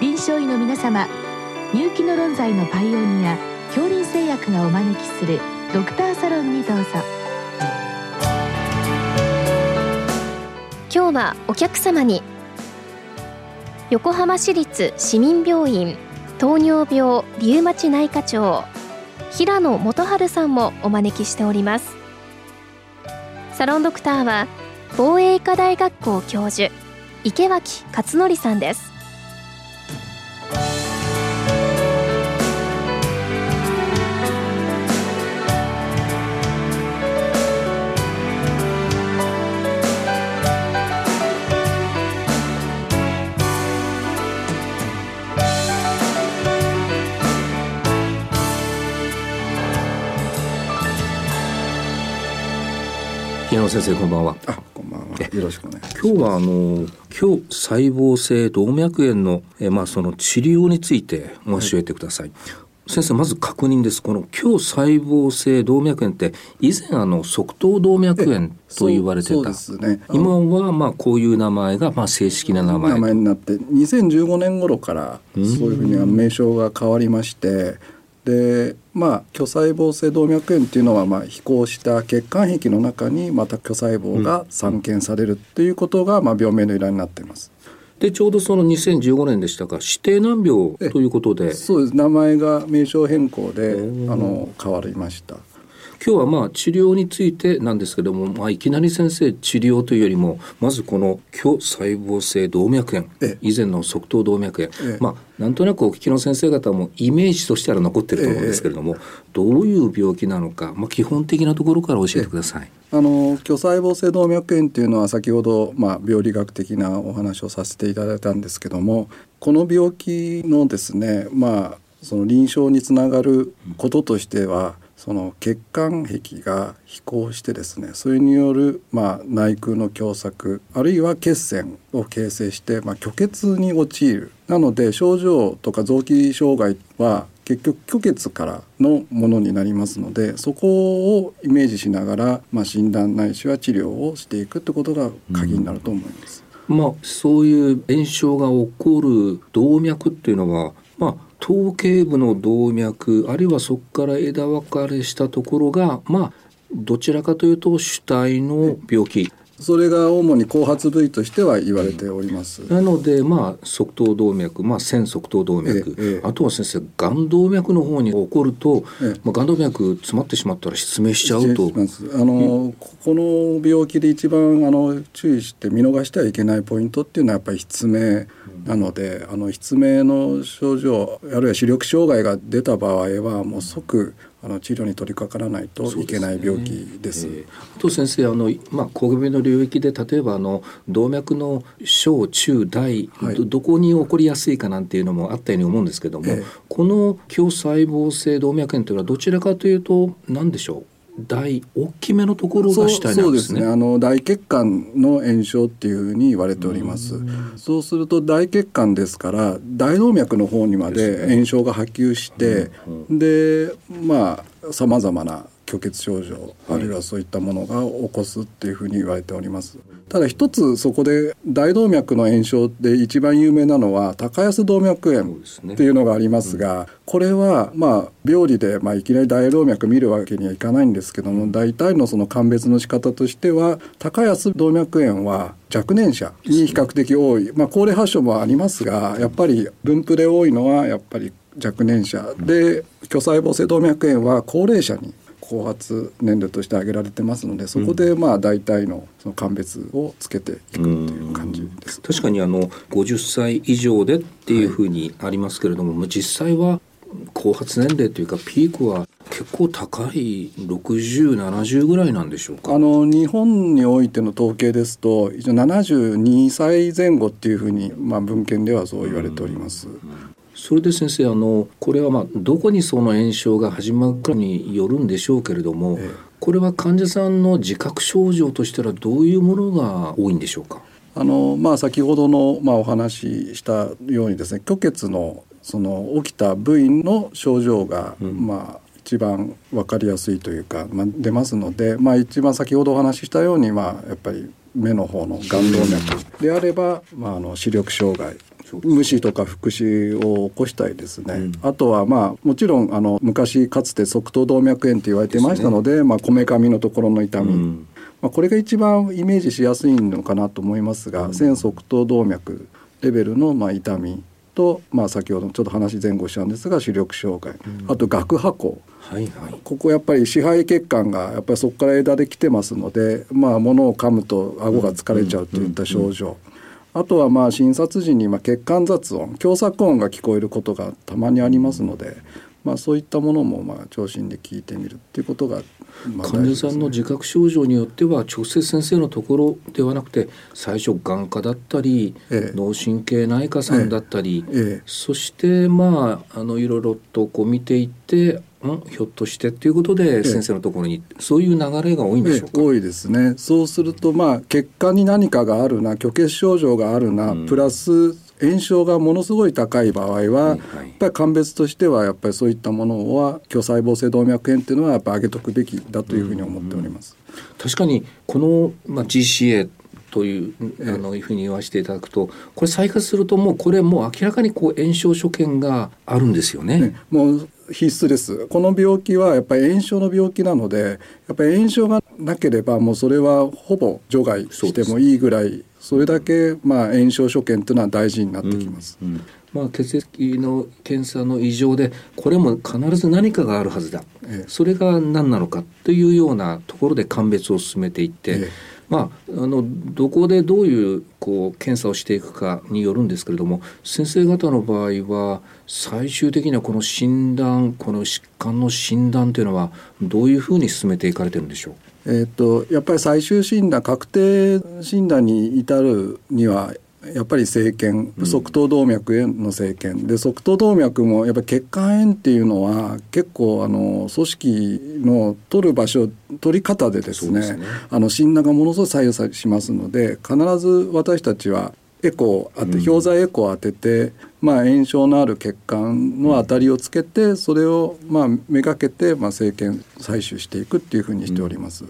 臨床医の皆様入気の論剤のパイオニア恐林製薬がお招きするドクターサロンにどうぞ。今日はお客様に横浜市立市民病院糖尿病リウマチ内科長平野元春さんもお招きしております。サロンドクターは防衛医科大学校教授池脇勝則さんです。平野先生こんばんは。あ、こんばんは。よろしくお願いします。今日はあの強細胞性動脈炎のえまあその治療について教えてください。はい、先生まず確認です。この強細胞性動脈炎って以前あの側頭動脈炎と言われてた。ね、今はまあこういう名前がまあ正式な名前。名前になって2015年頃からそういうふうに名称が変わりまして。でまあ巨細胞性動脈炎っていうのはまあ飛行した血管壁の中にまた巨細胞が散見されるっていうことがまあ病名の由来になっています。でちょうどその2015年でしたか指定難病ということでそうです名前が名称変更であの変わりました。今日はまあ治療についてなんですけども、まあ、いきなり先生治療というよりもまずこの巨細胞性動脈炎以前の側頭動脈炎、まあなんとなくお聞きの先生方もイメージとしては残ってると思うんですけれども、どういう病気なのか、まあ、基本的なところから教えてください。あの巨細胞性動脈炎っていうのは先ほど、まあ、病理学的なお話をさせていただいたんですけどもこの病気のですねまあその臨床につながることとしては、その血管壁が飛行してですねそれによる、まあ、内腔の狭窄あるいは血栓を形成して、まあ、虚血に陥るなので症状とか臓器障害は結局虚血からのものになりますのでそこをイメージしながら、まあ、診断ないしは治療をしていくってことが鍵になると思います。うん、まあ、そういう炎症が起こる動脈っていうのは、まあ頭頸部の動脈あるいはそこから枝分かれしたところがまあどちらかというと主体の病気。それが主に後発部位としては言われております。なので、まあ、側頭動脈、まあ、線側頭動脈、ええ、あとは先生、眼動脈の方に起こると、ええ、まあ、眼動脈詰まってしまったら失明しちゃうと。あの、うん、この病気で一番あの注意して見逃してはいけないポイントっていうのはやっぱり失明なので、あの失明の症状あるいは視力障害が出た場合はもう即あの治療に取り掛からないといけない病気です。ですねえ。ー、あと先生あのまあ小組の領域で例えばあの動脈の小中大、はい、どどこに起こりやすいかなんていうのもあったように思うんですけども、えー、この強細胞性動脈炎というのはどちらかというと何でしょう？大大きめのところが主体なんですね。そうですね。あの大血管の炎症っていうふうに言われております。うそうすると大血管ですから大動脈の方にまで炎症が波及して、でまあさまざまな虚血症状あるいはそういったものが起こすっていうふうに言われております。ただ一つそこで大動脈の炎症で一番有名なのは高安動脈炎っていうのがありますが、これはまあ病理でまあいきなり大動脈見るわけにはいかないんですけども大体のその鑑別の仕方としては高安動脈炎は若年者に比較的多い、まあ、高齢発症もありますがやっぱり分布で多いのはやっぱり若年者。で巨細胞性動脈炎は高齢者に後発年齢として挙げられてますのでそこでまあ大体のその鑑別をつけていくという感じです。確かにあの50歳以上でっていうふうにありますけれども、はい、実際は後発年齢というかピークは結構高い6070ぐらいなんでしょうか？あの日本においての統計ですと一応72歳前後っていうふうに、まあ、文献ではそう言われております。それで先生あのこれはまあどこにその炎症が始まるかによるんでしょうけれども、ええ、これは患者さんの自覚症状としてはどういうものが多いんでしょうか？あのまあ、先ほどの、まあ、お話ししたようにですね虚血のその起きた部位の症状が、うん、まあ一番分かりやすいというか、まあ、出ますので、まあ、一番先ほどお話ししたように、まあ、やっぱり目の方の眼動脈であれば、まあ、あの視力障害無視とか腹視を起こしたりですね、うん、あとはまあもちろんあの昔かつて側頭動脈炎って言われてましたので、ね、まあこめかみのところの痛み、うん、まあ、これが一番イメージしやすいのかなと思いますが、うん、線側頭動脈レベルのまあ痛みと、まあ、先ほどちょっと話前後したんですが視力障害、あと顎破口、はいはい、ここやっぱり支配血管がやっぱりそこから枝で来てますので、まあ、物を噛むと顎が疲れちゃうといった症状。あとはまあ診察時にまあ血管雑音狭窄音が聞こえることがたまにありますので、まあ、そういったものもまあ聴診で聞いてみるっていうことが患者さんの自覚症状によっては直接先生のところではなくて最初眼科だったり、ええ、脳神経内科さんだったり、え、そしてまああのいろいろとこう見ていってんひょっとしてっていうことで先生のところに、そういう流れが多いんでしょうか、多いですね。そうするとまあ血管に何かがあるな虚血症状があるな、うん、プラス炎症がものすごい高い場合は、はいはい、やっぱり鑑別としてはやっぱりそういったものは巨細胞性動脈炎っていうのはやっぱ上げとくべきだというふうに思っております。うん。うん、確かにこの、まあ、GCA というあのいうふうに言わせていただくとこれ再発するともうこれもう明らかにこう炎症所見があるんですよね。ねもう必須です。この病気はやっぱり炎症の病気なのでやっぱり炎症がなければもうそれはほぼ除外してもいいぐらいそれだけまあ炎症所見というのは大事になってきます。うんうん。まあ、血液の検査の異常でこれも必ず何かがあるはずだ、ええ、それが何なのかというようなところで鑑別を進めていって、えまあ、あのどこでどういうこう検査をしていくかによるんですけれども先生方の場合は最終的にはこの診断この疾患の診断というのはどういうふうに進めていかれてるんでしょう？えーとやっぱり最終診断確定診断に至るにはやっぱり生検側頭動脈への生検、で側頭動脈もやっぱり血管炎っていうのは結構あの組織の取る場所取り方でですね、ね、あの診断がものすごい左右しますので必ず私たちはエコーて、氷剤エコーを当てて、まあ、炎症のある血管の当たりをつけてそれをまあめがけてまあ生検採取していくっていうふうにしております。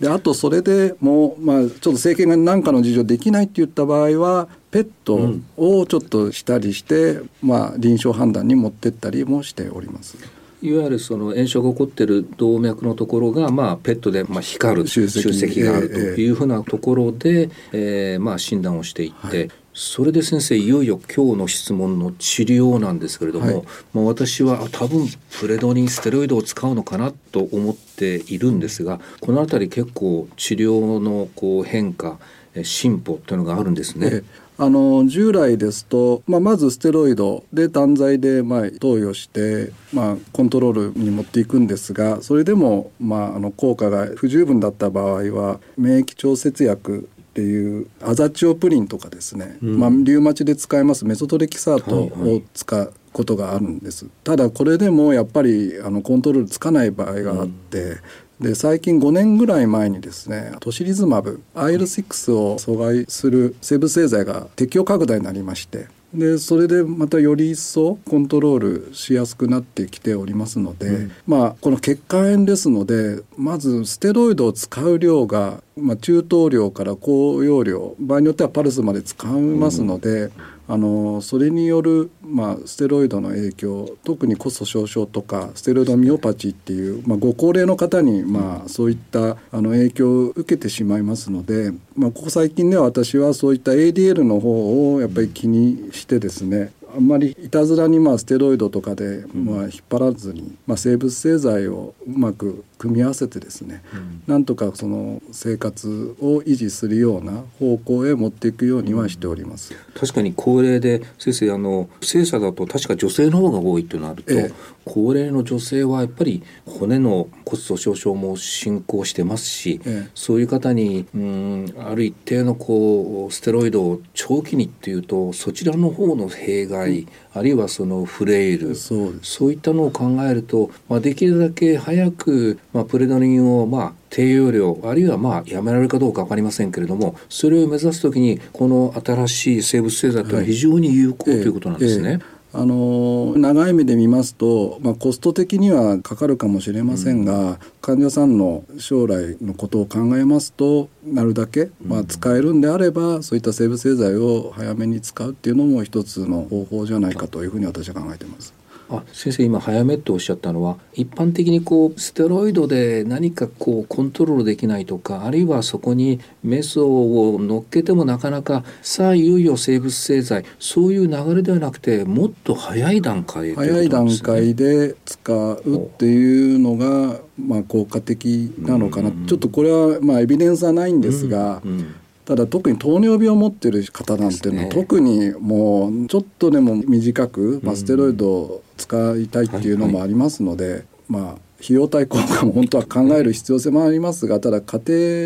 であとそれでもう、まあ、ちょっと生検が何かの事情できないって言った場合はペットをちょっとしたりして、まあ、臨床判断に持ってったりもしております。いわゆるその炎症が起こっている動脈のところが、まあ、ペットでまあ光る集積があるというふうなところで、えー、まあ診断をしていって、はい、それで先生いよいよ今日の質問の治療なんですけれども、はい、まあ、私は多分プレドニンステロイドを使うのかなと思っているんですがこの辺り結構治療のこう変化進歩というのがあるんですね。あの従来ですと、まあ、まずステロイドで単剤でまあ投与して、まあ、コントロールに持っていくんですがそれでも、まあ、あの効果が不十分だった場合は免疫調節薬っていうアザチオプリンとかですね、うん、まあ、リウマチで使えますメソトレキサートを使うことがあるんです、ただこれでもやっぱりあのコントロールつかない場合があって、で最近5年ぐらい前にですねトシリズマブ IL6 を阻害する生物製剤が適用拡大になりましてでそれでまたより一層コントロールしやすくなってきておりますので、うん、まあこの血管炎ですのでまずステロイドを使う量が、まあ、中等量から高容量場合によってはパルスまで使いますので、うんあのそれによる、まあ、ステロイドの影響特にコスト少々とかステロイドミオパチっていう、まあ、ご高齢の方に、まあ、そういったあの影響を受けてしまいますので、まあ、ここ最近では私はそういった ADL の方をやっぱり気にしてですねあんまりいたずらにまあステロイドとかでまあ引っ張らずに、まあ、生物製剤をうまく組み合わせてですね、うん、なんとかその生活を維持するような方向へ持っていくようにはしております。確かに高齢で先生あの精査だと確か女性の方が多いとなると、ええ、高齢の女性はやっぱり骨の骨粗鬆症も進行してますし、え、そういう方にうんある一定のこうステロイドを長期にっていうとそちらの方の弊害、うん。あるいはそのフレイルそういったのを考えると、まあ、できるだけ早く、まあ、プレドニンをまあ低用量あるいはまあやめられるかどうか分かりませんけれどもそれを目指す時にこの新しい生物製剤というのは非常に有効、はい、ということなんですね。えええあの長い目で見ますと、まあ、コスト的にはかかるかもしれませんが、うん、患者さんの将来のことを考えますとなるだけ、まあ、使えるんであればそういった生物製剤を早めに使うっていうのも一つの方法じゃないかというふうに私は考えています。あ先生今早めっておっしゃったのは一般的にこうステロイドで何かこうコントロールできないとかあるいはそこにメソを乗っけてもなかなかさあいよいよ生物製剤そういう流れではなくてもっと早い段階、ね、早い段階で使うっていうのがまあ効果的なのかな、ちょっとこれはまあエビデンスはないんですが、うんうんただ特に糖尿病を持ってる方なんていうのは、ね、特にもうちょっとでも短く、まあ、ステロイドを使いたいっていうのもありますので、はい。はい、まあ費用対効果も本当は考える必要性もありますがただ家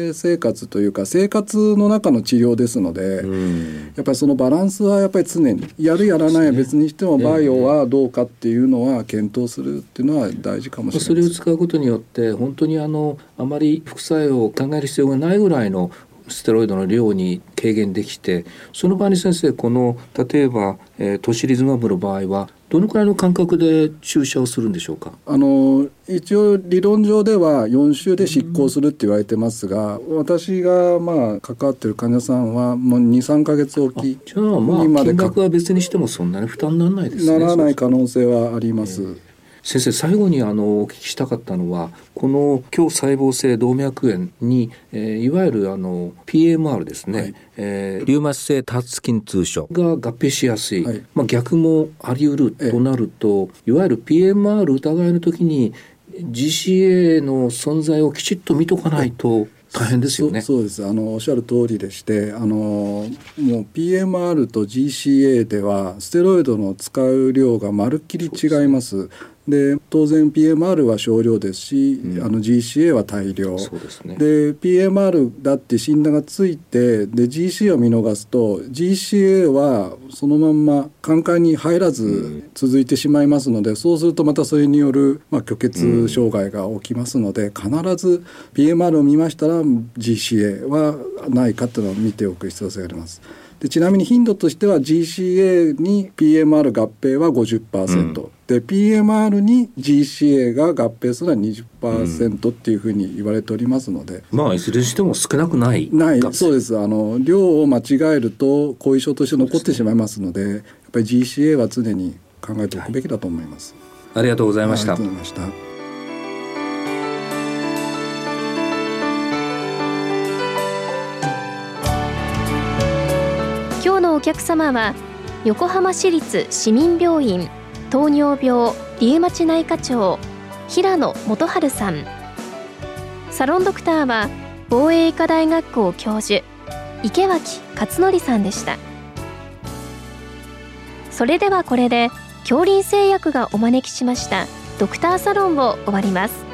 庭生活というか生活の中の治療ですので、やっぱりそのバランスはやっぱり常にやるやらないは別にしてもバイオはどうかっていうのは検討するっていうのは大事かもしれないそれを使うことによって本当にあのあまり副作用を考える必要がないぐらいのステロイドの量に軽減できてその場合に先生この例えば、えー、トシリズマブの場合はどのくらいの間隔で注射をするんでしょうか？あの一応理論上では4週で執行するって言われてますが、うん、私がまあ関わってる患者さんはもう23か月おきじゃあまあ金額は別にしてもそんなに負担にならないですね。ならない可能性はあります。えー先生最後にあのお聞きしたかったのはこの強細胞性動脈炎に、えー、いわゆるあの PMR ですね、はい、えー、リウマチ性多発筋痛症が合併しやすい、はい、まあ、逆もあり得るとなるといわゆる PMR 疑いの時に GCA の存在をきちっと見とかないと大変ですよね。そうです。あのおっしゃる通りでしてあのもう PMR と GCA ではステロイドの使う量がまるっきり違います。で当然 PMR は少量ですし、うん、あの GCA は大量。そうです、ね、で PMR だって診断がついてで GCA を見逃すと GCA はそのまんま寛解に入らず続いてしまいますので、うん、そうするとまたそれによる、まあ、虚血障害が起きますので、うん、必ず PMR を見ましたら GCA はないかというのを見ておく必要性があります。でちなみに頻度としては GCA に PMR 合併は50%、うん、で PMR に GCA が合併するのは20%っていうふうに言われておりますので、うん、まあいずれにしても少なくないないそうです。あの量を間違えると後遺症として残ってしまいますのでやっぱり GCA は常に考えておくべきだと思います、はい、ありがとうございました、客様は横浜市立市民病院糖尿病リウマチ内科長平野元春さん。サロンドクターは防衛医科大学校教授池脇勝則さんでした。それではこれで恐林製薬がお招きしましたドクターサロンを終わります。